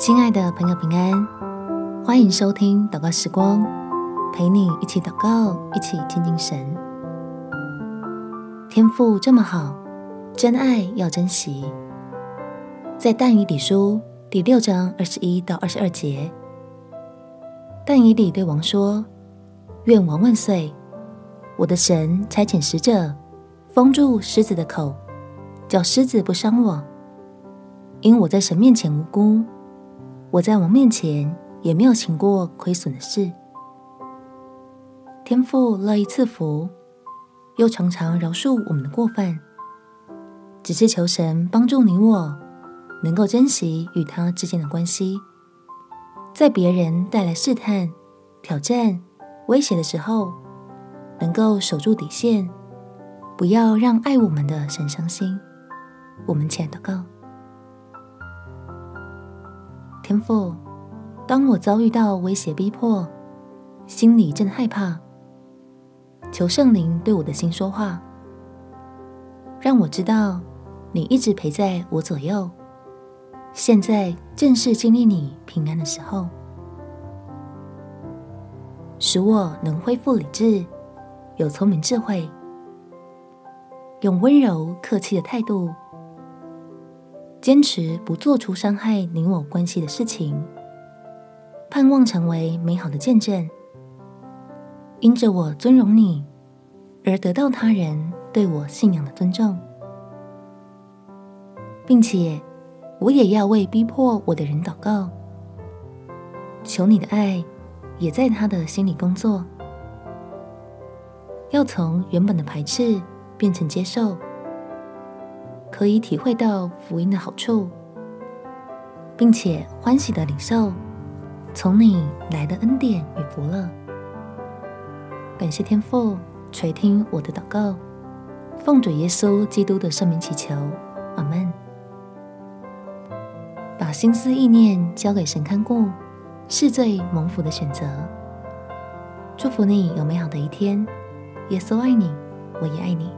亲爱的朋友，平安，欢迎收听祷告时光，陪你一起祷告，一起亲近神。天赋这么好，真爱要珍惜。在但以理书第六章二十一到二十二节，但以理对王说：“愿王万岁！我的神差遣使者封住狮子的口，叫狮子不伤我，因我在神面前无辜。”我在王面前也没有行过亏损的事。天父乐意赐福，又常常饶恕我们的过犯，只是求神帮助你我，能够珍惜与他之间的关系，在别人带来试探、挑战、威胁的时候，能够守住底线，不要让爱我们的神伤心。我们起来祷告。天父，当我遭遇到威胁逼迫，心里正害怕，求圣灵对我的心说话，让我知道你一直陪在我左右。现在正是经历你平安的时候，使我能恢复理智，有聪明智慧，用温柔客气的态度。坚持不做出伤害你我关系的事情，盼望成为美好的见证。因着我尊荣你，而得到他人对我信仰的尊重，并且我也要为逼迫我的人祷告，求你的爱也在他的心里工作，要从原本的排斥变成接受。可以体会到福音的好处，并且欢喜的领受从你来的恩典与福乐。感谢天父垂听我的祷告，奉主耶稣基督的圣名祈求，阿门。把心思意念交给神看顾，是最蒙福的选择。祝福你有美好的一天。耶稣爱你，我也爱你。